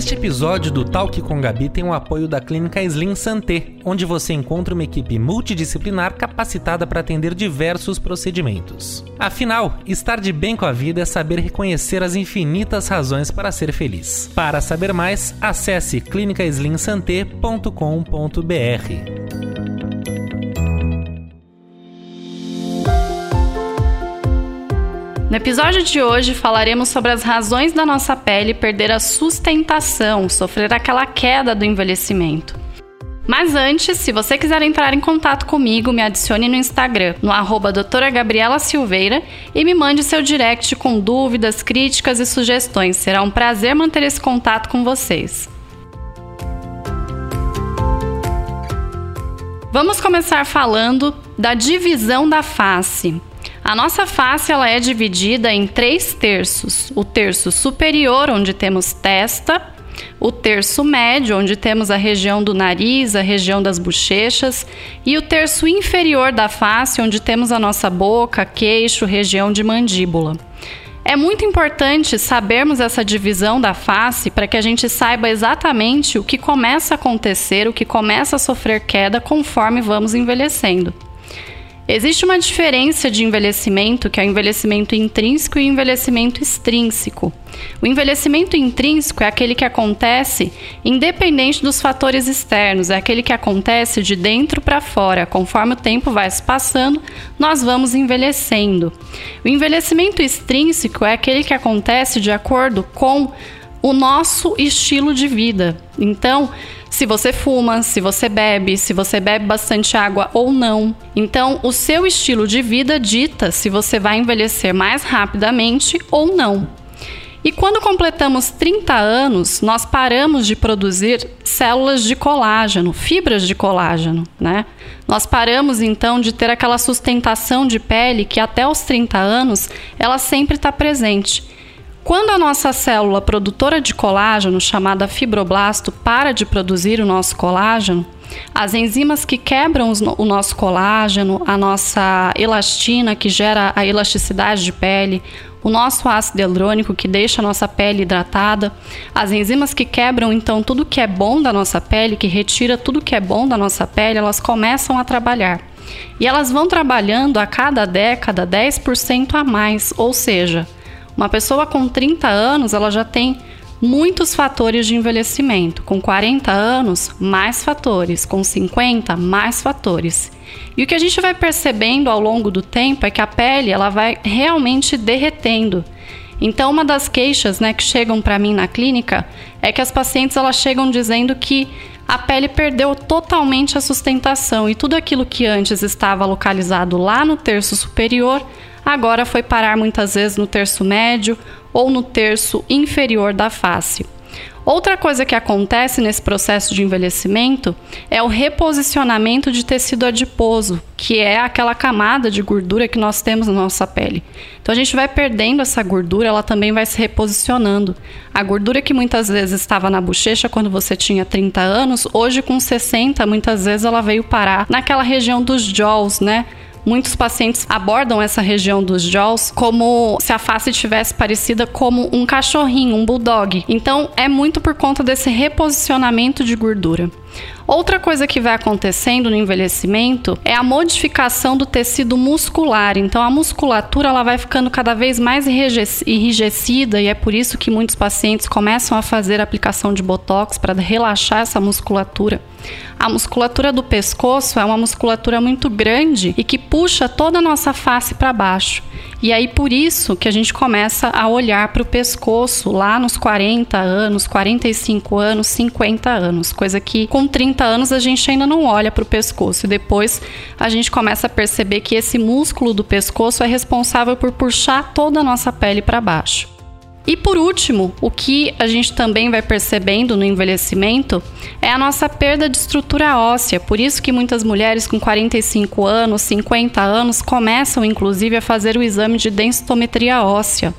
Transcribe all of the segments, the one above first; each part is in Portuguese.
Este episódio do Talk com Gabi tem o apoio da Clínica Slim Santé, onde você encontra uma equipe multidisciplinar capacitada para atender diversos procedimentos. Afinal, estar de bem com a vida é saber reconhecer as infinitas razões para ser feliz. Para saber mais, acesse clinicaslimsanté.com.br. No episódio de hoje falaremos sobre as razões da nossa pele perder a sustentação, sofrer aquela queda do envelhecimento. Mas antes, se você quiser entrar em contato comigo, me adicione no Instagram, no arroba doutora Gabriela Silveira e me mande seu direct com dúvidas, críticas e sugestões. Será um prazer manter esse contato com vocês. Vamos começar falando da divisão da face. A nossa face ela é dividida em três terços: o terço superior, onde temos testa, o terço médio, onde temos a região do nariz, a região das bochechas, e o terço inferior da face, onde temos a nossa boca, queixo, região de mandíbula. É muito importante sabermos essa divisão da face para que a gente saiba exatamente o que começa a acontecer, o que começa a sofrer queda conforme vamos envelhecendo. Existe uma diferença de envelhecimento, que é o envelhecimento intrínseco e o envelhecimento extrínseco. O envelhecimento intrínseco é aquele que acontece independente dos fatores externos, é aquele que acontece de dentro para fora. Conforme o tempo vai se passando, nós vamos envelhecendo. O envelhecimento extrínseco é aquele que acontece de acordo com o nosso estilo de vida. Então, se você fuma, se você bebe, se você bebe bastante água ou não. Então, o seu estilo de vida dita se você vai envelhecer mais rapidamente ou não. E quando completamos 30 anos, nós paramos de produzir células de colágeno, fibras de colágeno, né? Nós paramos então de ter aquela sustentação de pele que até os 30 anos ela sempre está presente. Quando a nossa célula produtora de colágeno, chamada fibroblasto, para de produzir o nosso colágeno, as enzimas que quebram o nosso colágeno, a nossa elastina, que gera a elasticidade de pele, o nosso ácido hialurônico, que deixa a nossa pele hidratada, as enzimas que quebram então tudo que é bom da nossa pele, que retira tudo que é bom da nossa pele, elas começam a trabalhar. E elas vão trabalhando a cada década 10% a mais, ou seja, uma pessoa com 30 anos, ela já tem muitos fatores de envelhecimento. Com 40 anos, mais fatores. Com 50, mais fatores. E o que a gente vai percebendo ao longo do tempo é que a pele ela vai realmente derretendo. Então, uma das queixas né, que chegam para mim na clínica é que as pacientes elas chegam dizendo que a pele perdeu totalmente a sustentação e tudo aquilo que antes estava localizado lá no terço superior agora foi parar muitas vezes no terço médio ou no terço inferior da face. Outra coisa que acontece nesse processo de envelhecimento é o reposicionamento de tecido adiposo, que é aquela camada de gordura que nós temos na nossa pele. Então a gente vai perdendo essa gordura, ela também vai se reposicionando. A gordura que muitas vezes estava na bochecha quando você tinha 30 anos, hoje com 60, muitas vezes ela veio parar naquela região dos jaws, né? Muitos pacientes abordam essa região dos jaws como se a face tivesse parecida como um cachorrinho, um bulldog. Então, é muito por conta desse reposicionamento de gordura. Outra coisa que vai acontecendo no envelhecimento é a modificação do tecido muscular. Então a musculatura ela vai ficando cada vez mais enrijecida e é por isso que muitos pacientes começam a fazer aplicação de botox para relaxar essa musculatura. A musculatura do pescoço é uma musculatura muito grande e que puxa toda a nossa face para baixo. E aí por isso que a gente começa a olhar para o pescoço lá nos 40 anos, 45 anos, 50 anos, coisa que com 30 anos a gente ainda não olha para o pescoço e depois a gente começa a perceber que esse músculo do pescoço é responsável por puxar toda a nossa pele para baixo. E por último, o que a gente também vai percebendo no envelhecimento é a nossa perda de estrutura óssea. Por isso que muitas mulheres com 45 anos, 50 anos começam inclusive a fazer o exame de densitometria óssea.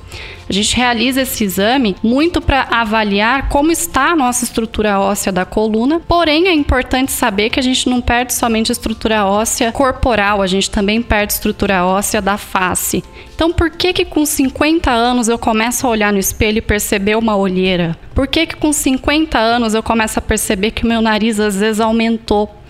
A gente realiza esse exame muito para avaliar como está a nossa estrutura óssea da coluna, porém é importante saber que a gente não perde somente a estrutura óssea corporal, a gente também perde a estrutura óssea da face. Então, por que que com 50 anos eu começo a olhar no espelho e perceber uma olheira? Por que que com 50 anos eu começo a perceber que meu nariz às vezes aumentou?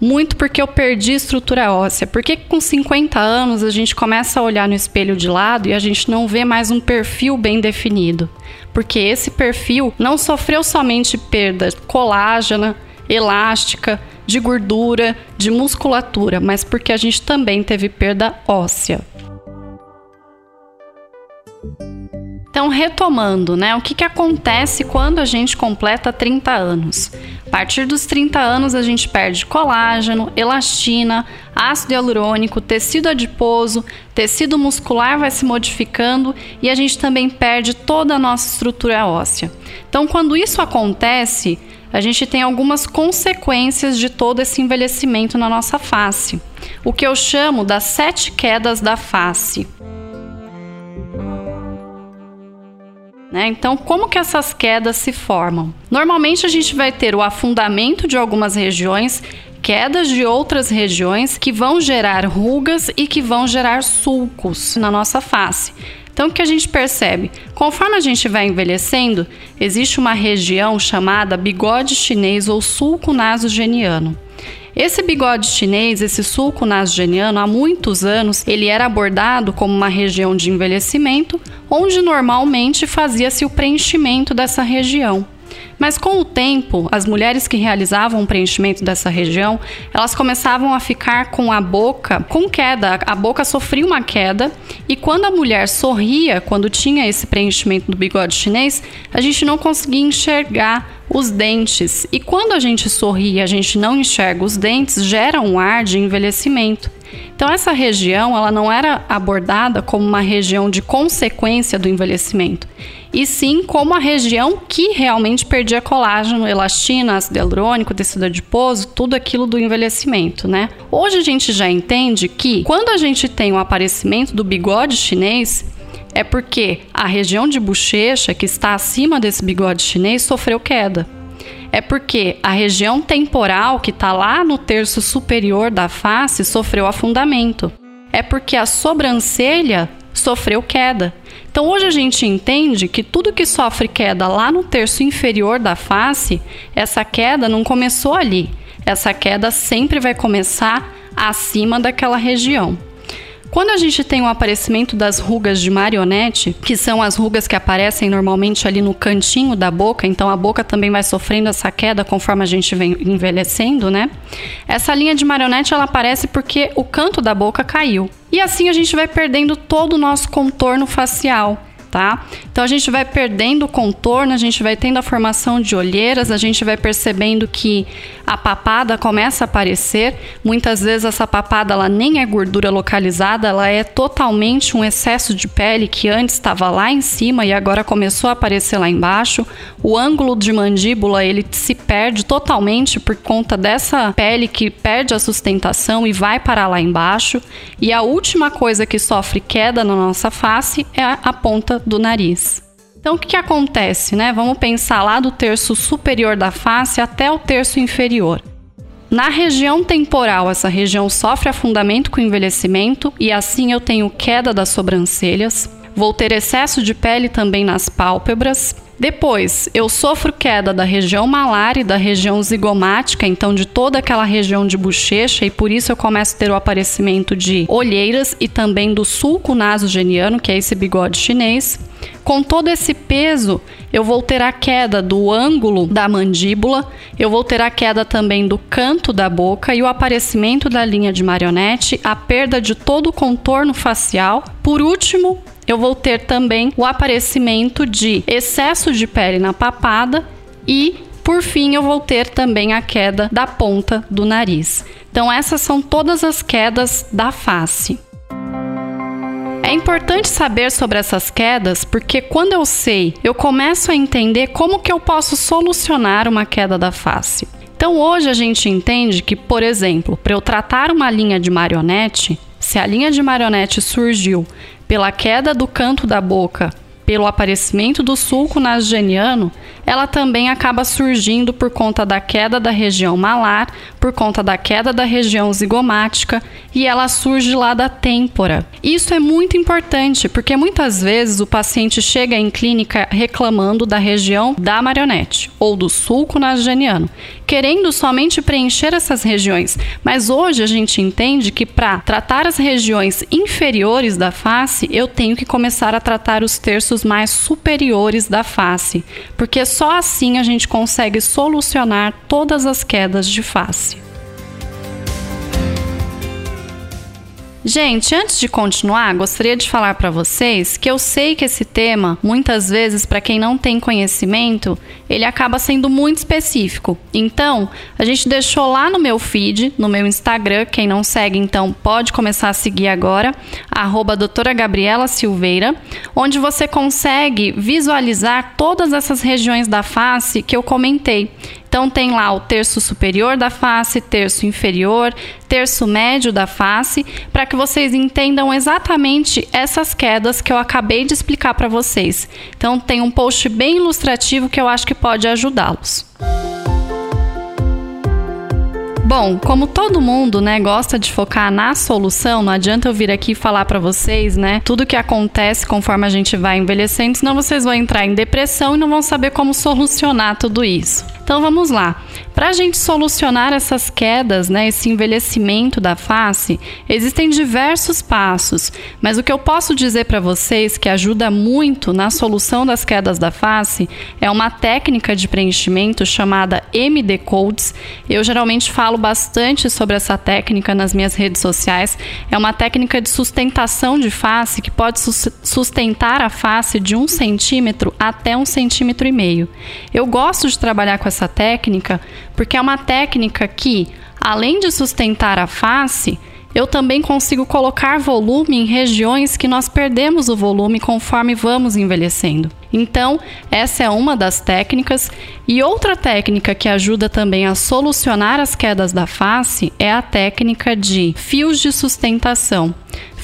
Muito porque eu perdi estrutura óssea. Porque com 50 anos a gente começa a olhar no espelho de lado e a gente não vê mais um perfil bem definido. Porque esse perfil não sofreu somente perda colágena, elástica, de gordura, de musculatura, mas porque a gente também teve perda óssea. Então, retomando, né? O que, que acontece quando a gente completa 30 anos? A partir dos 30 anos, a gente perde colágeno, elastina, ácido hialurônico, tecido adiposo, tecido muscular vai se modificando e a gente também perde toda a nossa estrutura óssea. Então, quando isso acontece, a gente tem algumas consequências de todo esse envelhecimento na nossa face, o que eu chamo das sete quedas da face. Né? Então, como que essas quedas se formam? Normalmente a gente vai ter o afundamento de algumas regiões, quedas de outras regiões que vão gerar rugas e que vão gerar sulcos na nossa face. Então, o que a gente percebe? Conforme a gente vai envelhecendo, existe uma região chamada bigode chinês ou sulco nasogeniano. Esse bigode chinês, esse sulco nasogeniano, há muitos anos, ele era abordado como uma região de envelhecimento, onde normalmente fazia-se o preenchimento dessa região. Mas com o tempo, as mulheres que realizavam o preenchimento dessa região, elas começavam a ficar com a boca com queda, a boca sofria uma queda, e quando a mulher sorria, quando tinha esse preenchimento do bigode chinês, a gente não conseguia enxergar os dentes. E quando a gente sorri e a gente não enxerga os dentes, gera um ar de envelhecimento. Então essa região, ela não era abordada como uma região de consequência do envelhecimento, e sim como a região que realmente perdia colágeno, elastina, ácido hialurônico, tecido adiposo, tudo aquilo do envelhecimento, né? Hoje a gente já entende que quando a gente tem o aparecimento do bigode chinês, é porque a região de bochecha, que está acima desse bigode chinês, sofreu queda. É porque a região temporal, que está lá no terço superior da face, sofreu afundamento. É porque a sobrancelha sofreu queda. Então hoje a gente entende que tudo que sofre queda lá no terço inferior da face, essa queda não começou ali. Essa queda sempre vai começar acima daquela região. Quando a gente tem o aparecimento das rugas de marionete, que são as rugas que aparecem normalmente ali no cantinho da boca, então a boca também vai sofrendo essa queda conforme a gente vem envelhecendo, né? Essa linha de marionete ela aparece porque o canto da boca caiu. E assim a gente vai perdendo todo o nosso contorno facial tá? Então a gente vai perdendo o contorno, a gente vai tendo a formação de olheiras, a gente vai percebendo que a papada começa a aparecer. Muitas vezes essa papada ela nem é gordura localizada, ela é totalmente um excesso de pele que antes estava lá em cima e agora começou a aparecer lá embaixo. O ângulo de mandíbula ele se perde totalmente por conta dessa pele que perde a sustentação e vai parar lá embaixo. E a última coisa que sofre queda na nossa face é a ponta do nariz. Então, o que, que acontece, né? Vamos pensar lá do terço superior da face até o terço inferior. Na região temporal, essa região sofre afundamento com envelhecimento e assim eu tenho queda das sobrancelhas. Vou ter excesso de pele também nas pálpebras. Depois, eu sofro queda da região malar e da região zigomática, então de toda aquela região de bochecha, e por isso eu começo a ter o aparecimento de olheiras e também do sulco nasogeniano, que é esse bigode chinês. Com todo esse peso, eu vou ter a queda do ângulo da mandíbula, eu vou ter a queda também do canto da boca e o aparecimento da linha de marionete, a perda de todo o contorno facial. Por último, eu vou ter também o aparecimento de excesso de pele na papada e, por fim, eu vou ter também a queda da ponta do nariz. Então, essas são todas as quedas da face. É importante saber sobre essas quedas porque quando eu sei, eu começo a entender como que eu posso solucionar uma queda da face. Então hoje a gente entende que, por exemplo, para eu tratar uma linha de marionete, se a linha de marionete surgiu pela queda do canto da boca pelo aparecimento do sulco nasogeniano, ela também acaba surgindo por conta da queda da região malar, por conta da queda da região zigomática e ela surge lá da têmpora. Isso é muito importante porque muitas vezes o paciente chega em clínica reclamando da região da marionete ou do sulco nasogeniano, querendo somente preencher essas regiões. Mas hoje a gente entende que para tratar as regiões inferiores da face, eu tenho que começar a tratar os terços mais superiores da face, porque só assim a gente consegue solucionar todas as quedas de face. Gente, antes de continuar, gostaria de falar para vocês que eu sei que esse tema, muitas vezes, para quem não tem conhecimento, ele acaba sendo muito específico. Então, a gente deixou lá no meu feed, no meu Instagram, quem não segue, então pode começar a seguir agora, arroba doutora Gabriela Silveira, onde você consegue visualizar todas essas regiões da face que eu comentei. Então tem lá o terço superior da face, terço inferior, terço médio da face, para que vocês entendam exatamente essas quedas que eu acabei de explicar para vocês. Então tem um post bem ilustrativo que eu acho que pode ajudá-los. Bom, como todo mundo, né, gosta de focar na solução, não adianta eu vir aqui falar para vocês, né, tudo que acontece conforme a gente vai envelhecendo, senão vocês vão entrar em depressão e não vão saber como solucionar tudo isso. Então vamos lá. Para a gente solucionar essas quedas, né, esse envelhecimento da face, existem diversos passos, mas o que eu posso dizer para vocês que ajuda muito na solução das quedas da face é uma técnica de preenchimento chamada MD Codes. Eu geralmente falo bastante sobre essa técnica nas minhas redes sociais. É uma técnica de sustentação de face que pode sustentar a face de um centímetro até um centímetro e meio. Eu gosto de trabalhar com essa técnica porque é uma técnica que, além de sustentar a face, eu também consigo colocar volume em regiões que nós perdemos o volume conforme vamos envelhecendo. Então, essa é uma das técnicas. E outra técnica que ajuda também a solucionar as quedas da face é a técnica de fios de sustentação.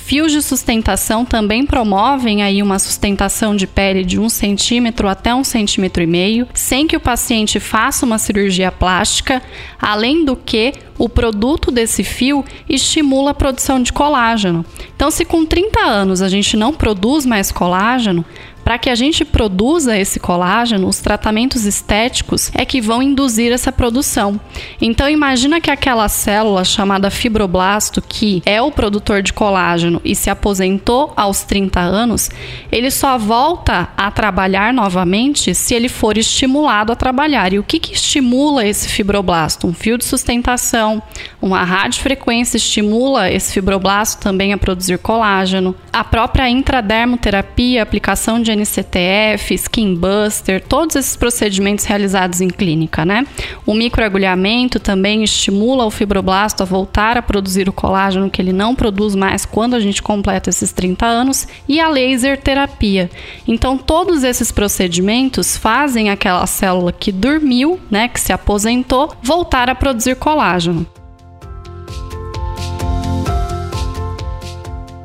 Fios de sustentação também promovem aí uma sustentação de pele de um centímetro até um centímetro e meio, sem que o paciente faça uma cirurgia plástica, além do que o produto desse fio estimula a produção de colágeno. Então, se com 30 anos a gente não produz mais colágeno, para que a gente produza esse colágeno, os tratamentos estéticos é que vão induzir essa produção. Então imagina que aquela célula chamada fibroblasto, que é o produtor de colágeno e se aposentou aos 30 anos, ele só volta a trabalhar novamente se ele for estimulado a trabalhar. E o que, que estimula esse fibroblasto? Um fio de sustentação, uma radiofrequência estimula esse fibroblasto também a produzir colágeno. A própria intradermoterapia, aplicação de NCTF, Skin Buster, todos esses procedimentos realizados em clínica, né? O microagulhamento também estimula o fibroblasto a voltar a produzir o colágeno que ele não produz mais quando a gente completa esses 30 anos e a laser terapia. Então, todos esses procedimentos fazem aquela célula que dormiu, né, que se aposentou, voltar a produzir colágeno.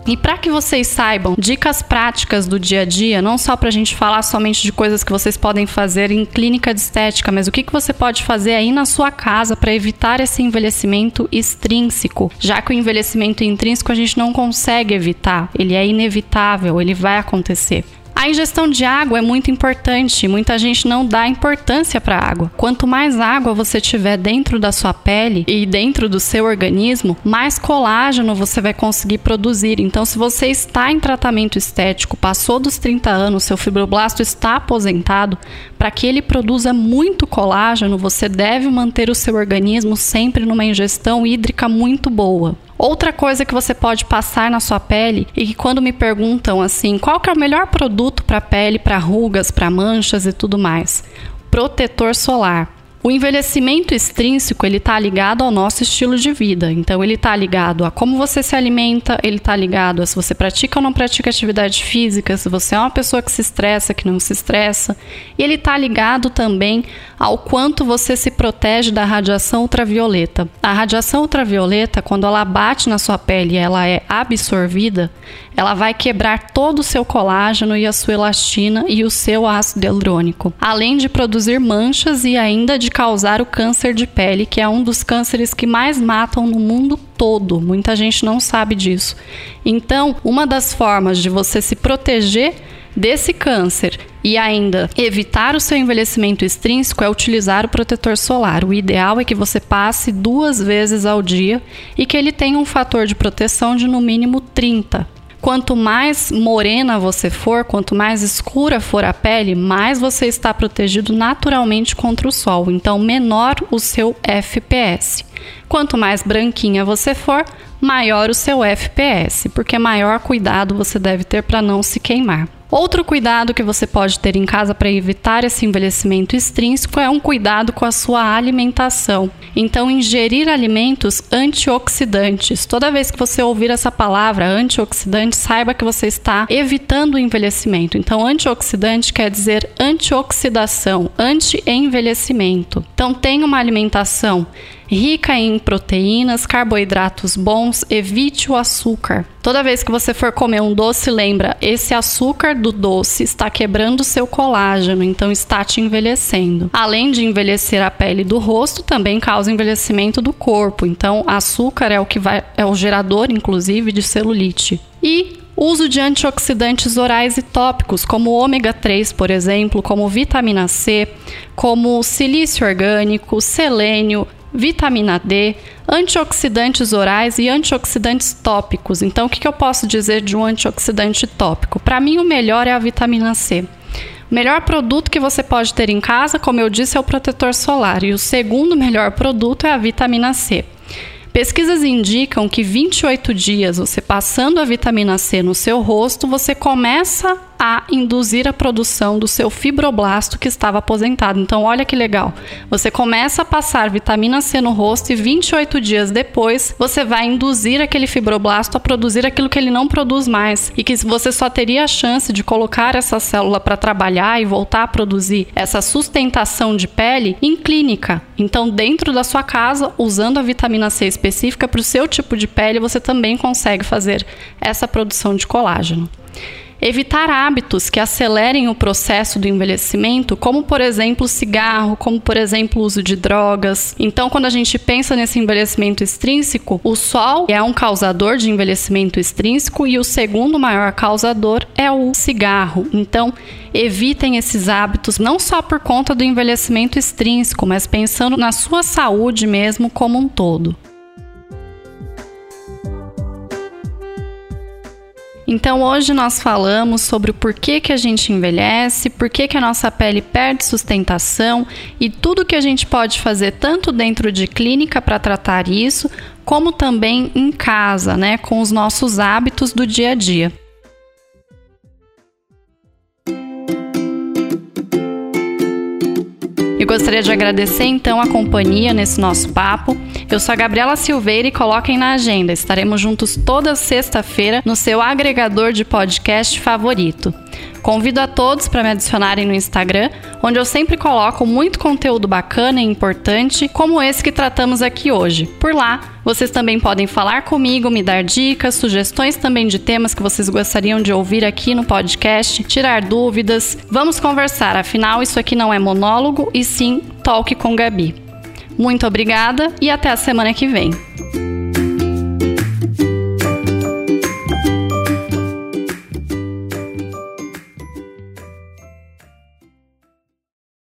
E para que vocês saibam dicas práticas do dia a dia, não só para a gente falar somente de coisas que vocês podem fazer em clínica de estética, mas o que, que você pode fazer aí na sua casa para evitar esse envelhecimento extrínseco, já que o envelhecimento intrínseco a gente não consegue evitar, ele é inevitável, ele vai acontecer. A ingestão de água é muito importante, muita gente não dá importância para a água. Quanto mais água você tiver dentro da sua pele e dentro do seu organismo, mais colágeno você vai conseguir produzir. Então, se você está em tratamento estético, passou dos 30 anos, seu fibroblasto está aposentado, para que ele produza muito colágeno, você deve manter o seu organismo sempre numa ingestão hídrica muito boa. Outra coisa que você pode passar na sua pele e que quando me perguntam assim, qual que é o melhor produto para pele, para rugas, para manchas e tudo mais? Protetor solar. O envelhecimento extrínseco ele está ligado ao nosso estilo de vida. Então ele está ligado a como você se alimenta, ele está ligado a se você pratica ou não pratica atividade física, se você é uma pessoa que se estressa, que não se estressa. E ele está ligado também ao quanto você se protege da radiação ultravioleta. A radiação ultravioleta, quando ela bate na sua pele e ela é absorvida, ela vai quebrar todo o seu colágeno e a sua elastina e o seu ácido hialurônico, além de produzir manchas e ainda de causar o câncer de pele, que é um dos cânceres que mais matam no mundo todo. Muita gente não sabe disso. Então, uma das formas de você se proteger desse câncer e ainda evitar o seu envelhecimento extrínseco é utilizar o protetor solar. O ideal é que você passe duas vezes ao dia e que ele tenha um fator de proteção de no mínimo 30 Quanto mais morena você for, quanto mais escura for a pele, mais você está protegido naturalmente contra o sol. Então, menor o seu FPS. Quanto mais branquinha você for, maior o seu FPS, porque maior cuidado você deve ter para não se queimar. Outro cuidado que você pode ter em casa para evitar esse envelhecimento extrínseco é um cuidado com a sua alimentação. Então, ingerir alimentos antioxidantes. Toda vez que você ouvir essa palavra antioxidante, saiba que você está evitando o envelhecimento. Então, antioxidante quer dizer antioxidação, anti-envelhecimento. Então, tenha uma alimentação rica em proteínas, carboidratos bons, evite o açúcar. Toda vez que você for comer um doce, lembra, esse açúcar do doce está quebrando seu colágeno, então está te envelhecendo. Além de envelhecer a pele do rosto, também causa envelhecimento do corpo. Então, açúcar é o que vai é o gerador inclusive de celulite. E uso de antioxidantes orais e tópicos, como ômega 3, por exemplo, como vitamina C, como silício orgânico, selênio, vitamina D, antioxidantes orais e antioxidantes tópicos. Então, o que, eu posso dizer de um antioxidante tópico? Para mim, o melhor é a vitamina C. O melhor produto que você pode ter em casa, como eu disse, é o protetor solar. E o segundo melhor produto é a vitamina C. Pesquisas indicam que 28 dias você passando a vitamina C no seu rosto, você começa a induzir a produção do seu fibroblasto que estava aposentado. Então, olha que legal. Você começa a passar vitamina C no rosto e 28 dias depois você vai induzir aquele fibroblasto a produzir aquilo que ele não produz mais e que você só teria a chance de colocar essa célula para trabalhar e voltar a produzir essa sustentação de pele em clínica. Então, dentro da sua casa, usando a vitamina C específica para o seu tipo de pele, você também consegue fazer essa produção de colágeno. Evitar hábitos que acelerem o processo do envelhecimento, como por exemplo cigarro, como por exemplo o uso de drogas. Então, quando a gente pensa nesse envelhecimento extrínseco, o sol é um causador de envelhecimento extrínseco e o segundo maior causador é o cigarro. Então, evitem esses hábitos não só por conta do envelhecimento extrínseco, mas pensando na sua saúde mesmo como um todo. Então hoje nós falamos sobre o porquê que a gente envelhece, porquê que a nossa pele perde sustentação e tudo que a gente pode fazer tanto dentro de clínica para tratar isso, como também em casa, né, com os nossos hábitos do dia a dia. Gostaria de agradecer então a companhia nesse nosso papo. Eu sou a Gabriela Silveira e coloquem na agenda. Estaremos juntos toda sexta-feira no seu agregador de podcast favorito. Convido a todos para me adicionarem no Instagram, onde eu sempre coloco muito conteúdo bacana e importante, como esse que tratamos aqui hoje. Por lá, vocês também podem falar comigo, me dar dicas, sugestões também de temas que vocês gostariam de ouvir aqui no podcast, tirar dúvidas. Vamos conversar, afinal, isso aqui não é monólogo e sim talk com Gabi. Muito obrigada e até a semana que vem.